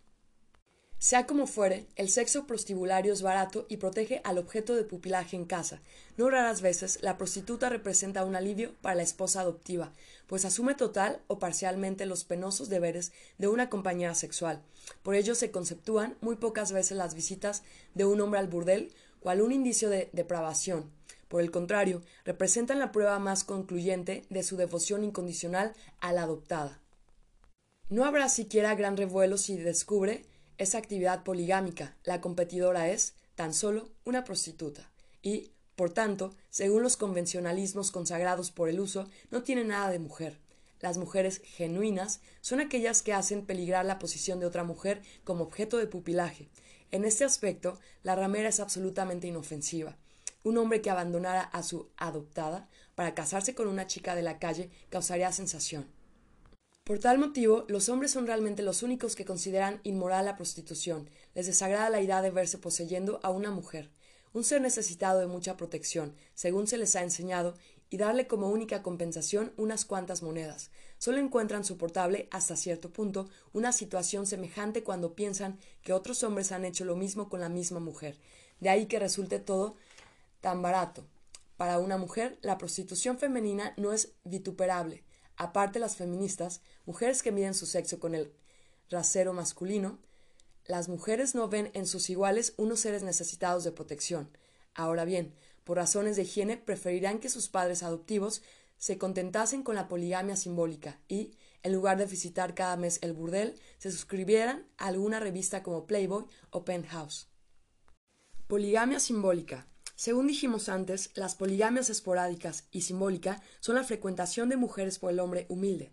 Sea como fuere, el sexo prostibulario es barato y protege al objeto de pupilaje en casa. No raras veces la prostituta representa un alivio para la esposa adoptiva, pues asume total o parcialmente los penosos deberes de una compañera sexual. Por ello se conceptúan muy pocas veces las visitas de un hombre al burdel cual un indicio de depravación. Por el contrario, representan la prueba más concluyente de su devoción incondicional a la adoptada. No habrá siquiera gran revuelo si descubre esa actividad poligámica. La competidora es, tan solo, una prostituta. Y, por tanto, según los convencionalismos consagrados por el uso, no tiene nada de mujer. Las mujeres genuinas son aquellas que hacen peligrar la posición de otra mujer como objeto de pupilaje. En este aspecto, la ramera es absolutamente inofensiva. Un hombre que abandonara a su adoptada para casarse con una chica de la calle causaría sensación. Por tal motivo, los hombres son realmente los únicos que consideran inmoral la prostitución. Les desagrada la idea de verse poseyendo a una mujer, un ser necesitado de mucha protección, según se les ha enseñado, y darle como única compensación unas cuantas monedas. Solo encuentran soportable, hasta cierto punto, una situación semejante cuando piensan que otros hombres han hecho lo mismo con la misma mujer. De ahí que resulte todo tan barato. Para una mujer, la prostitución femenina no es vituperable, aparte las feministas, mujeres que miden su sexo con el rasero masculino, las mujeres no ven en sus iguales unos seres necesitados de protección. Ahora bien, por razones de higiene preferirán que sus padres adoptivos se contentasen con la poligamia simbólica y, en lugar de visitar cada mes el burdel, se suscribieran a alguna revista como Playboy o Penthouse. Poligamia simbólica. Según dijimos antes, las poligamias esporádicas y simbólica son la frecuentación de mujeres por el hombre humilde.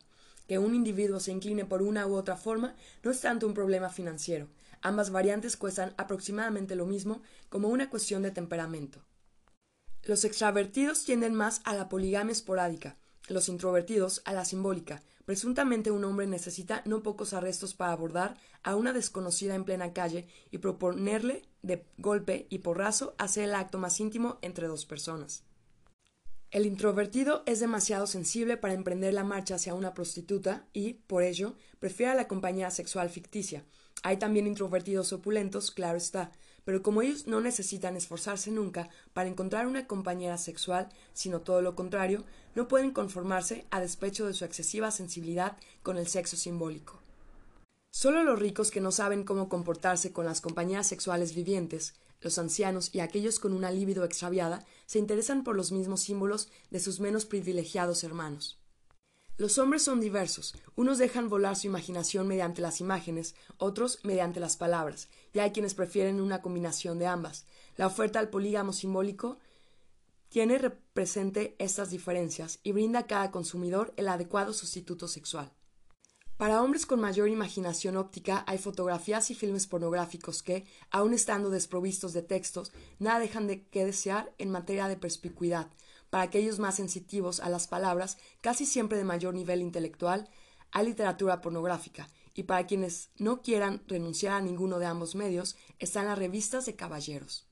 Que un individuo se incline por una u otra forma no es tanto un problema financiero. Ambas variantes cuestan aproximadamente lo mismo como una cuestión de temperamento. Los extravertidos tienden más a la poligamia esporádica, los introvertidos a la simbólica, Presuntamente un hombre necesita no pocos arrestos para abordar a una desconocida en plena calle y proponerle de golpe y porrazo hacer el acto más íntimo entre dos personas. El introvertido es demasiado sensible para emprender la marcha hacia una prostituta y, por ello, prefiere la compañía sexual ficticia. Hay también introvertidos opulentos, claro está, pero como ellos no necesitan esforzarse nunca para encontrar una compañera sexual, sino todo lo contrario, no pueden conformarse a despecho de su excesiva sensibilidad con el sexo simbólico. Solo los ricos que no saben cómo comportarse con las compañías sexuales vivientes, los ancianos y aquellos con una libido extraviada, se interesan por los mismos símbolos de sus menos privilegiados hermanos. Los hombres son diversos. Unos dejan volar su imaginación mediante las imágenes, otros mediante las palabras, y hay quienes prefieren una combinación de ambas. La oferta al polígamo simbólico tiene presente estas diferencias y brinda a cada consumidor el adecuado sustituto sexual. Para hombres con mayor imaginación óptica hay fotografías y filmes pornográficos que, aun estando desprovistos de textos, nada dejan de que desear en materia de perspicuidad, para aquellos más sensitivos a las palabras, casi siempre de mayor nivel intelectual, hay literatura pornográfica, y para quienes no quieran renunciar a ninguno de ambos medios, están las revistas de caballeros.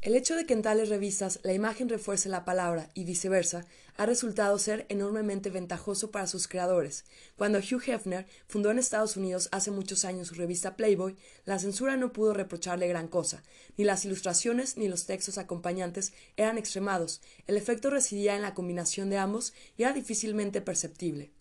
El hecho de que en tales revistas la imagen refuerce la palabra y viceversa ha resultado ser enormemente ventajoso para sus creadores. Cuando Hugh Hefner fundó en Estados Unidos hace muchos años su revista Playboy, la censura no pudo reprocharle gran cosa. Ni las ilustraciones ni los textos acompañantes eran extremados. El efecto residía en la combinación de ambos y era difícilmente perceptible.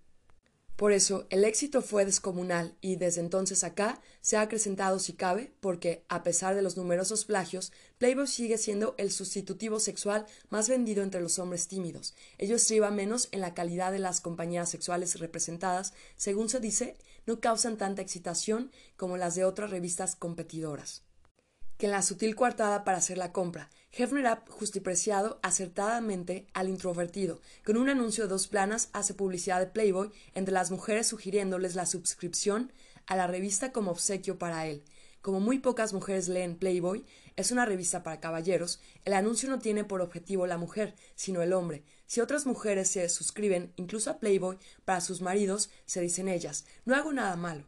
Por eso el éxito fue descomunal y desde entonces acá se ha acrecentado si cabe, porque, a pesar de los numerosos plagios, Playboy sigue siendo el sustitutivo sexual más vendido entre los hombres tímidos. Ello estriba menos en la calidad de las compañías sexuales representadas, según se dice, no causan tanta excitación como las de otras revistas competidoras que en la sutil coartada para hacer la compra, Hefner ha justipreciado acertadamente al introvertido. Con un anuncio de dos planas hace publicidad de Playboy entre las mujeres sugiriéndoles la suscripción a la revista como obsequio para él. Como muy pocas mujeres leen Playboy, es una revista para caballeros, el anuncio no tiene por objetivo la mujer, sino el hombre. Si otras mujeres se suscriben incluso a Playboy para sus maridos, se dicen ellas, no hago nada malo.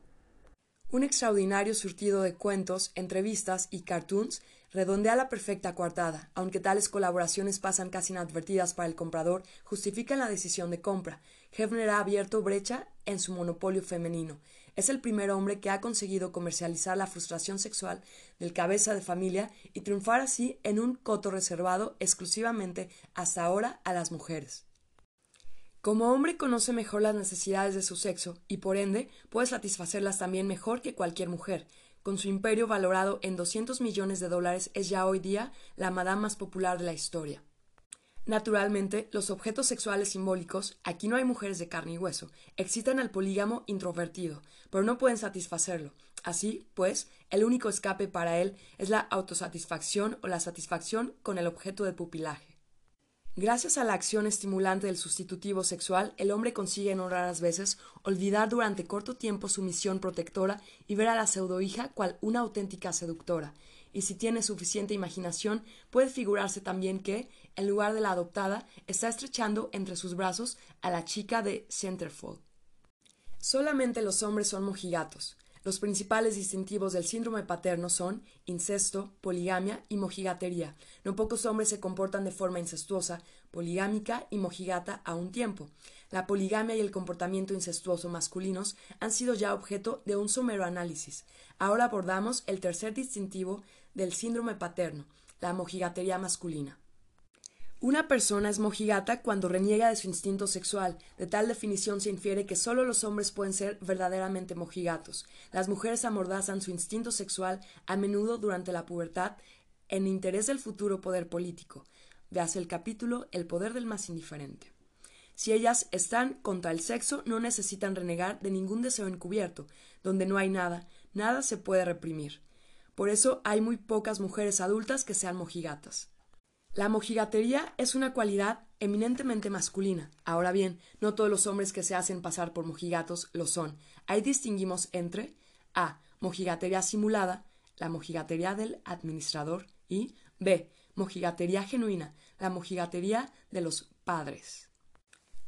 Un extraordinario surtido de cuentos, entrevistas y cartoons redondea la perfecta coartada, aunque tales colaboraciones pasan casi inadvertidas para el comprador, justifican la decisión de compra. Hefner ha abierto brecha en su monopolio femenino. Es el primer hombre que ha conseguido comercializar la frustración sexual del cabeza de familia y triunfar así en un coto reservado exclusivamente hasta ahora a las mujeres. Como hombre conoce mejor las necesidades de su sexo y por ende puede satisfacerlas también mejor que cualquier mujer. Con su imperio valorado en 200 millones de dólares es ya hoy día la madame más popular de la historia. Naturalmente, los objetos sexuales simbólicos, aquí no hay mujeres de carne y hueso, excitan al polígamo introvertido, pero no pueden satisfacerlo. Así, pues, el único escape para él es la autosatisfacción o la satisfacción con el objeto de pupilaje. Gracias a la acción estimulante del sustitutivo sexual, el hombre consigue no raras veces olvidar durante corto tiempo su misión protectora y ver a la pseudohija cual una auténtica seductora. Y si tiene suficiente imaginación, puede figurarse también que, en lugar de la adoptada, está estrechando entre sus brazos a la chica de Centerfold. Solamente los hombres son mojigatos. Los principales distintivos del síndrome paterno son incesto, poligamia y mojigatería. No pocos hombres se comportan de forma incestuosa, poligámica y mojigata a un tiempo. La poligamia y el comportamiento incestuoso masculinos han sido ya objeto de un somero análisis. Ahora abordamos el tercer distintivo del síndrome paterno, la mojigatería masculina. Una persona es mojigata cuando reniega de su instinto sexual. De tal definición se infiere que solo los hombres pueden ser verdaderamente mojigatos. Las mujeres amordazan su instinto sexual a menudo durante la pubertad en interés del futuro poder político. Veas el capítulo El poder del más indiferente. Si ellas están contra el sexo, no necesitan renegar de ningún deseo encubierto. Donde no hay nada, nada se puede reprimir. Por eso hay muy pocas mujeres adultas que sean mojigatas. La mojigatería es una cualidad eminentemente masculina. Ahora bien, no todos los hombres que se hacen pasar por mojigatos lo son. Ahí distinguimos entre A. Mojigatería simulada, la mojigatería del administrador, y B. Mojigatería genuina, la mojigatería de los padres.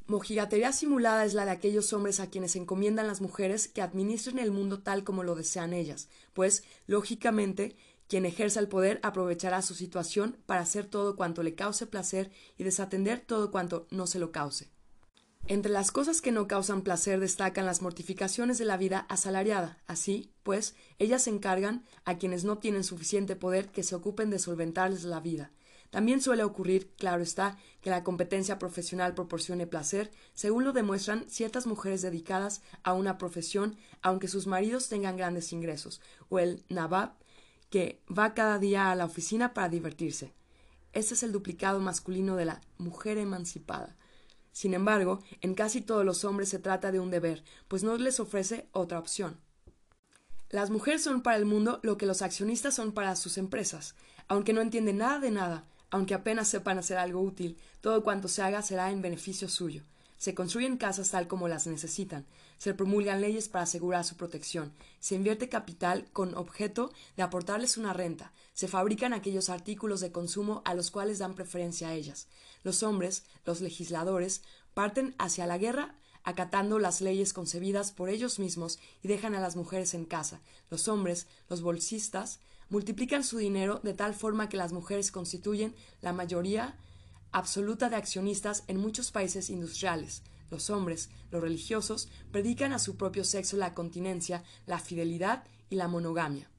Mojigatería simulada es la de aquellos hombres a quienes encomiendan las mujeres que administren el mundo tal como lo desean ellas, pues, lógicamente, quien ejerza el poder aprovechará su situación para hacer todo cuanto le cause placer y desatender todo cuanto no se lo cause. Entre las cosas que no causan placer destacan las mortificaciones de la vida asalariada. Así, pues, ellas encargan a quienes no tienen suficiente poder que se ocupen de solventarles la vida. También suele ocurrir, claro está, que la competencia profesional proporcione placer, según lo demuestran ciertas mujeres dedicadas a una profesión, aunque sus maridos tengan grandes ingresos, o el nabab que va cada día a la oficina para divertirse. Ese es el duplicado masculino de la mujer emancipada. Sin embargo, en casi todos los hombres se trata de un deber, pues no les ofrece otra opción. Las mujeres son para el mundo lo que los accionistas son para sus empresas. Aunque no entienden nada de nada, aunque apenas sepan hacer algo útil, todo cuanto se haga será en beneficio suyo. Se construyen casas tal como las necesitan, se promulgan leyes para asegurar su protección, se invierte capital con objeto de aportarles una renta, se fabrican aquellos artículos de consumo a los cuales dan preferencia a ellas. Los hombres, los legisladores, parten hacia la guerra acatando las leyes concebidas por ellos mismos y dejan a las mujeres en casa. Los hombres, los bolsistas, multiplican su dinero de tal forma que las mujeres constituyen la mayoría absoluta de accionistas en muchos países industriales. Los hombres, los religiosos, predican a su propio sexo la continencia, la fidelidad y la monogamia.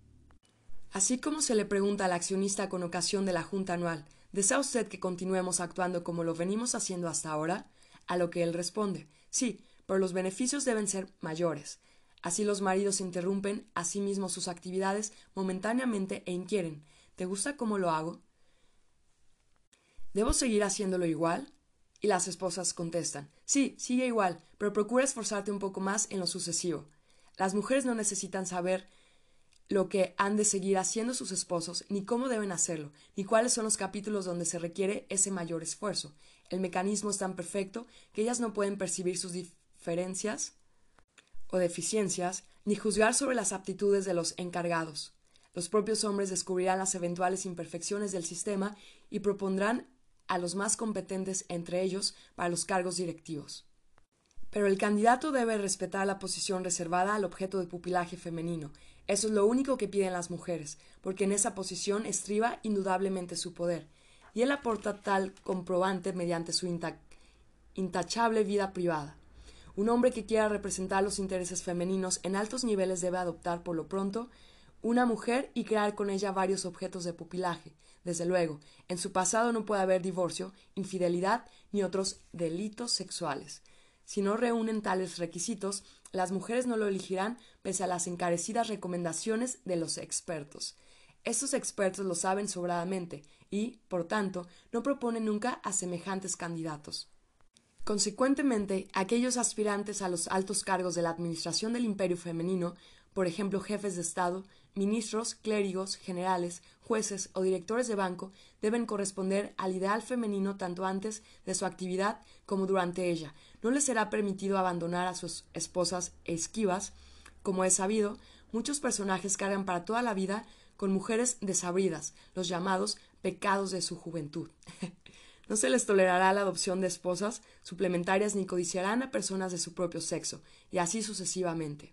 Así como se le pregunta al accionista con ocasión de la Junta anual ¿Desea usted que continuemos actuando como lo venimos haciendo hasta ahora? A lo que él responde Sí, pero los beneficios deben ser mayores. Así los maridos interrumpen a sí mismos sus actividades momentáneamente e inquieren ¿Te gusta cómo lo hago? ¿Debo seguir haciéndolo igual? Y las esposas contestan Sí, sigue igual, pero procura esforzarte un poco más en lo sucesivo. Las mujeres no necesitan saber lo que han de seguir haciendo sus esposos, ni cómo deben hacerlo, ni cuáles son los capítulos donde se requiere ese mayor esfuerzo. El mecanismo es tan perfecto que ellas no pueden percibir sus diferencias o deficiencias, ni juzgar sobre las aptitudes de los encargados. Los propios hombres descubrirán las eventuales imperfecciones del sistema y propondrán a los más competentes entre ellos para los cargos directivos. Pero el candidato debe respetar la posición reservada al objeto de pupilaje femenino. Eso es lo único que piden las mujeres, porque en esa posición estriba indudablemente su poder. Y él aporta tal comprobante mediante su intachable vida privada. Un hombre que quiera representar los intereses femeninos en altos niveles debe adoptar por lo pronto una mujer y crear con ella varios objetos de pupilaje. Desde luego, en su pasado no puede haber divorcio, infidelidad ni otros delitos sexuales. Si no reúnen tales requisitos, las mujeres no lo elegirán pese a las encarecidas recomendaciones de los expertos. Estos expertos lo saben sobradamente y, por tanto, no proponen nunca a semejantes candidatos. Consecuentemente, aquellos aspirantes a los altos cargos de la administración del imperio femenino, por ejemplo jefes de Estado, ministros, clérigos, generales, jueces o directores de banco, deben corresponder al ideal femenino tanto antes de su actividad como durante ella. No les será permitido abandonar a sus esposas esquivas. Como es sabido, muchos personajes cargan para toda la vida con mujeres desabridas, los llamados pecados de su juventud. No se les tolerará la adopción de esposas suplementarias ni codiciarán a personas de su propio sexo, y así sucesivamente.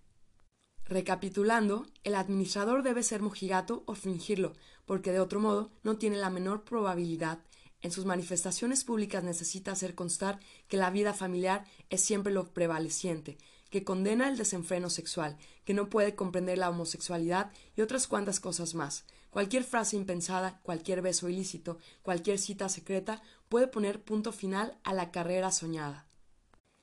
Recapitulando, el administrador debe ser mojigato o fingirlo, porque de otro modo no tiene la menor probabilidad. En sus manifestaciones públicas necesita hacer constar que la vida familiar es siempre lo prevaleciente, que condena el desenfreno sexual, que no puede comprender la homosexualidad y otras cuantas cosas más. Cualquier frase impensada, cualquier beso ilícito, cualquier cita secreta puede poner punto final a la carrera soñada.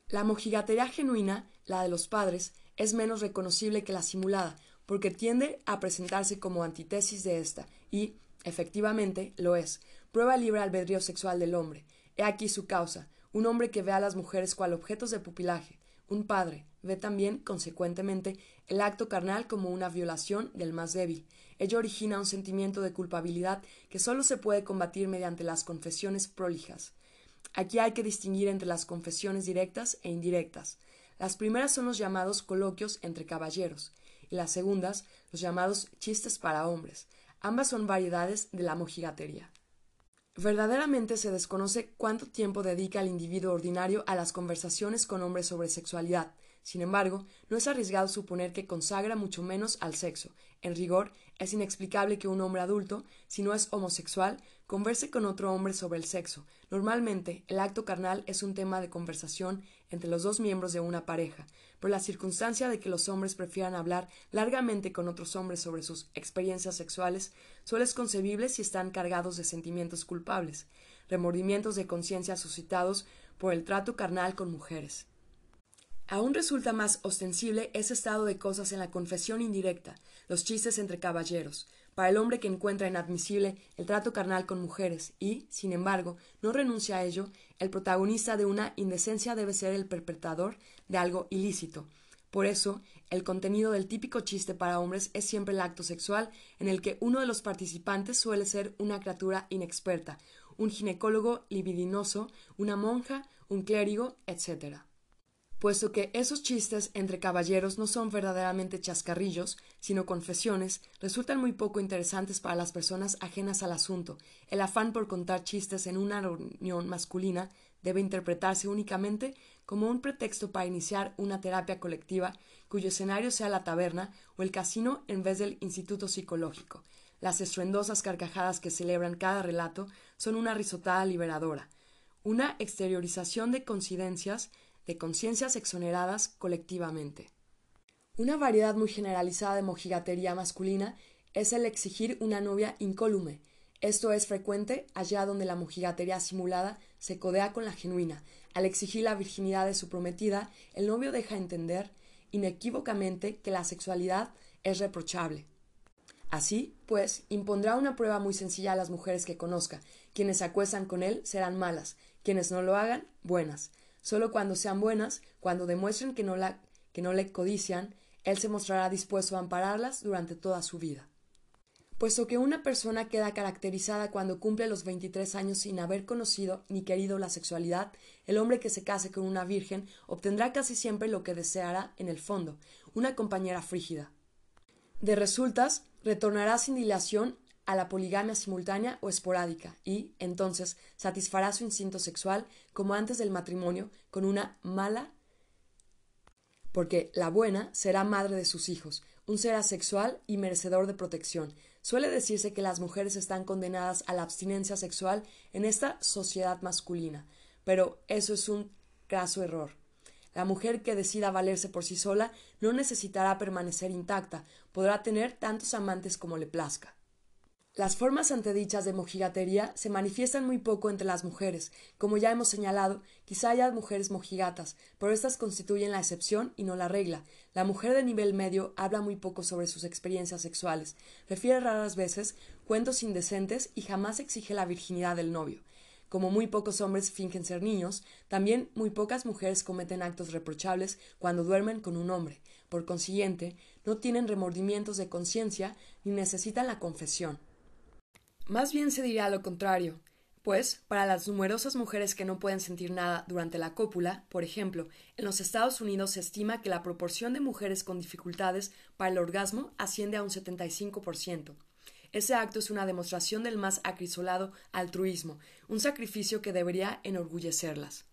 La mojigatería genuina, la de los padres, es menos reconocible que la simulada, porque tiende a presentarse como antítesis de esta, y, efectivamente, lo es. Prueba libre albedrío sexual del hombre. He aquí su causa. Un hombre que ve a las mujeres cual objetos de pupilaje. Un padre ve también, consecuentemente, el acto carnal como una violación del más débil. Ello origina un sentimiento de culpabilidad que sólo se puede combatir mediante las confesiones prolijas. Aquí hay que distinguir entre las confesiones directas e indirectas. Las primeras son los llamados coloquios entre caballeros, y las segundas los llamados chistes para hombres. Ambas son variedades de la mojigatería. Verdaderamente se desconoce cuánto tiempo dedica el individuo ordinario a las conversaciones con hombres sobre sexualidad. Sin embargo, no es arriesgado suponer que consagra mucho menos al sexo. En rigor, es inexplicable que un hombre adulto, si no es homosexual, converse con otro hombre sobre el sexo. Normalmente, el acto carnal es un tema de conversación entre los dos miembros de una pareja, por la circunstancia de que los hombres prefieran hablar largamente con otros hombres sobre sus experiencias sexuales, suele es concebible si están cargados de sentimientos culpables, remordimientos de conciencia suscitados por el trato carnal con mujeres. Aún resulta más ostensible ese estado de cosas en la confesión indirecta, los chistes entre caballeros, para el hombre que encuentra inadmisible el trato carnal con mujeres y, sin embargo, no renuncia a ello, el protagonista de una indecencia debe ser el perpetrador de algo ilícito. Por eso, el contenido del típico chiste para hombres es siempre el acto sexual en el que uno de los participantes suele ser una criatura inexperta, un ginecólogo libidinoso, una monja, un clérigo, etc puesto que esos chistes entre caballeros no son verdaderamente chascarrillos, sino confesiones, resultan muy poco interesantes para las personas ajenas al asunto. El afán por contar chistes en una reunión masculina debe interpretarse únicamente como un pretexto para iniciar una terapia colectiva cuyo escenario sea la taberna o el casino en vez del instituto psicológico. Las estruendosas carcajadas que celebran cada relato son una risotada liberadora, una exteriorización de coincidencias de conciencias exoneradas colectivamente. Una variedad muy generalizada de mojigatería masculina es el exigir una novia incólume. Esto es frecuente allá donde la mojigatería simulada se codea con la genuina. Al exigir la virginidad de su prometida, el novio deja entender inequívocamente que la sexualidad es reprochable. Así, pues, impondrá una prueba muy sencilla a las mujeres que conozca. Quienes se acuestan con él serán malas, quienes no lo hagan, buenas. Solo cuando sean buenas, cuando demuestren que no, la, que no le codician, él se mostrará dispuesto a ampararlas durante toda su vida. Puesto que una persona queda caracterizada cuando cumple los 23 años sin haber conocido ni querido la sexualidad, el hombre que se case con una virgen obtendrá casi siempre lo que deseará en el fondo, una compañera frígida. De resultas, retornará sin dilación a la poligamia simultánea o esporádica y, entonces, satisfará su instinto sexual como antes del matrimonio con una mala porque la buena será madre de sus hijos, un ser asexual y merecedor de protección. Suele decirse que las mujeres están condenadas a la abstinencia sexual en esta sociedad masculina, pero eso es un graso error. La mujer que decida valerse por sí sola no necesitará permanecer intacta, podrá tener tantos amantes como le plazca. Las formas antedichas de mojigatería se manifiestan muy poco entre las mujeres. Como ya hemos señalado, quizá haya mujeres mojigatas, pero estas constituyen la excepción y no la regla. La mujer de nivel medio habla muy poco sobre sus experiencias sexuales, refiere raras veces cuentos indecentes y jamás exige la virginidad del novio. Como muy pocos hombres fingen ser niños, también muy pocas mujeres cometen actos reprochables cuando duermen con un hombre. Por consiguiente, no tienen remordimientos de conciencia ni necesitan la confesión. Más bien se diría lo contrario, pues para las numerosas mujeres que no pueden sentir nada durante la cópula, por ejemplo, en los Estados Unidos se estima que la proporción de mujeres con dificultades para el orgasmo asciende a un 75%. Ese acto es una demostración del más acrisolado altruismo, un sacrificio que debería enorgullecerlas.